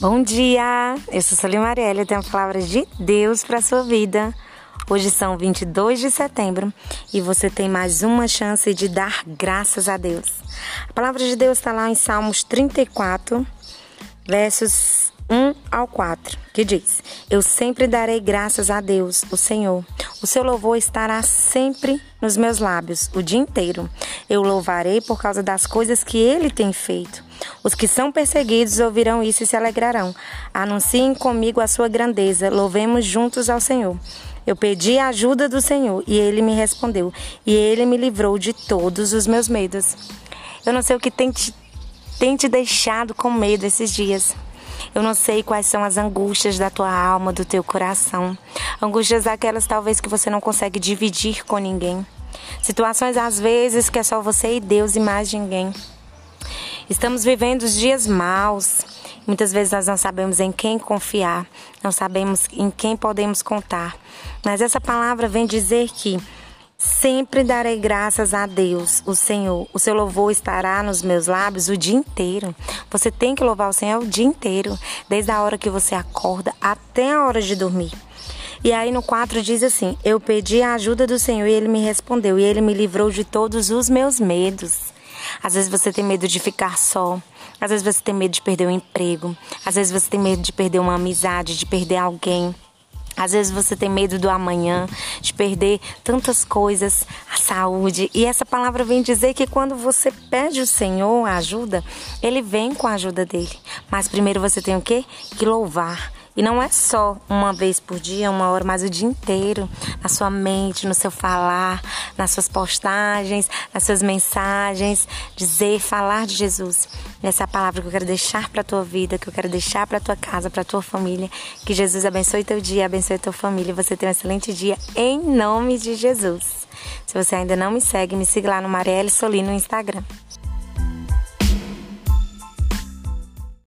Bom dia! Eu sou Solim Marielle e tenho a palavra de Deus para sua vida. Hoje são 22 de setembro e você tem mais uma chance de dar graças a Deus. A palavra de Deus está lá em Salmos 34, versos 1 ao 4, que diz: Eu sempre darei graças a Deus, o Senhor. O seu louvor estará sempre nos meus lábios, o dia inteiro. Eu louvarei por causa das coisas que ele tem feito. Os que são perseguidos ouvirão isso e se alegrarão. Anunciem comigo a sua grandeza, louvemos juntos ao Senhor. Eu pedi a ajuda do Senhor e ele me respondeu, e ele me livrou de todos os meus medos. Eu não sei o que tem te, tem te deixado com medo esses dias. Eu não sei quais são as angústias da tua alma, do teu coração. Angústias aquelas talvez que você não consegue dividir com ninguém. Situações às vezes que é só você e Deus e mais ninguém. Estamos vivendo os dias maus. Muitas vezes nós não sabemos em quem confiar, não sabemos em quem podemos contar. Mas essa palavra vem dizer que sempre darei graças a Deus, o Senhor. O seu louvor estará nos meus lábios o dia inteiro. Você tem que louvar o Senhor o dia inteiro, desde a hora que você acorda até a hora de dormir. E aí no 4 diz assim: Eu pedi a ajuda do Senhor e ele me respondeu, e ele me livrou de todos os meus medos. Às vezes você tem medo de ficar só. Às vezes você tem medo de perder o um emprego. Às vezes você tem medo de perder uma amizade, de perder alguém. Às vezes você tem medo do amanhã, de perder tantas coisas, a saúde. E essa palavra vem dizer que quando você pede o Senhor ajuda, ele vem com a ajuda dele. Mas primeiro você tem o quê? Que louvar. E não é só uma vez por dia, uma hora, mas o dia inteiro, na sua mente, no seu falar, nas suas postagens, nas suas mensagens, dizer, falar de Jesus. essa é palavra que eu quero deixar para tua vida, que eu quero deixar para tua casa, para tua família. Que Jesus abençoe teu dia, abençoe tua família. Você tenha um excelente dia em nome de Jesus. Se você ainda não me segue, me siga lá no Marielle Solino no Instagram.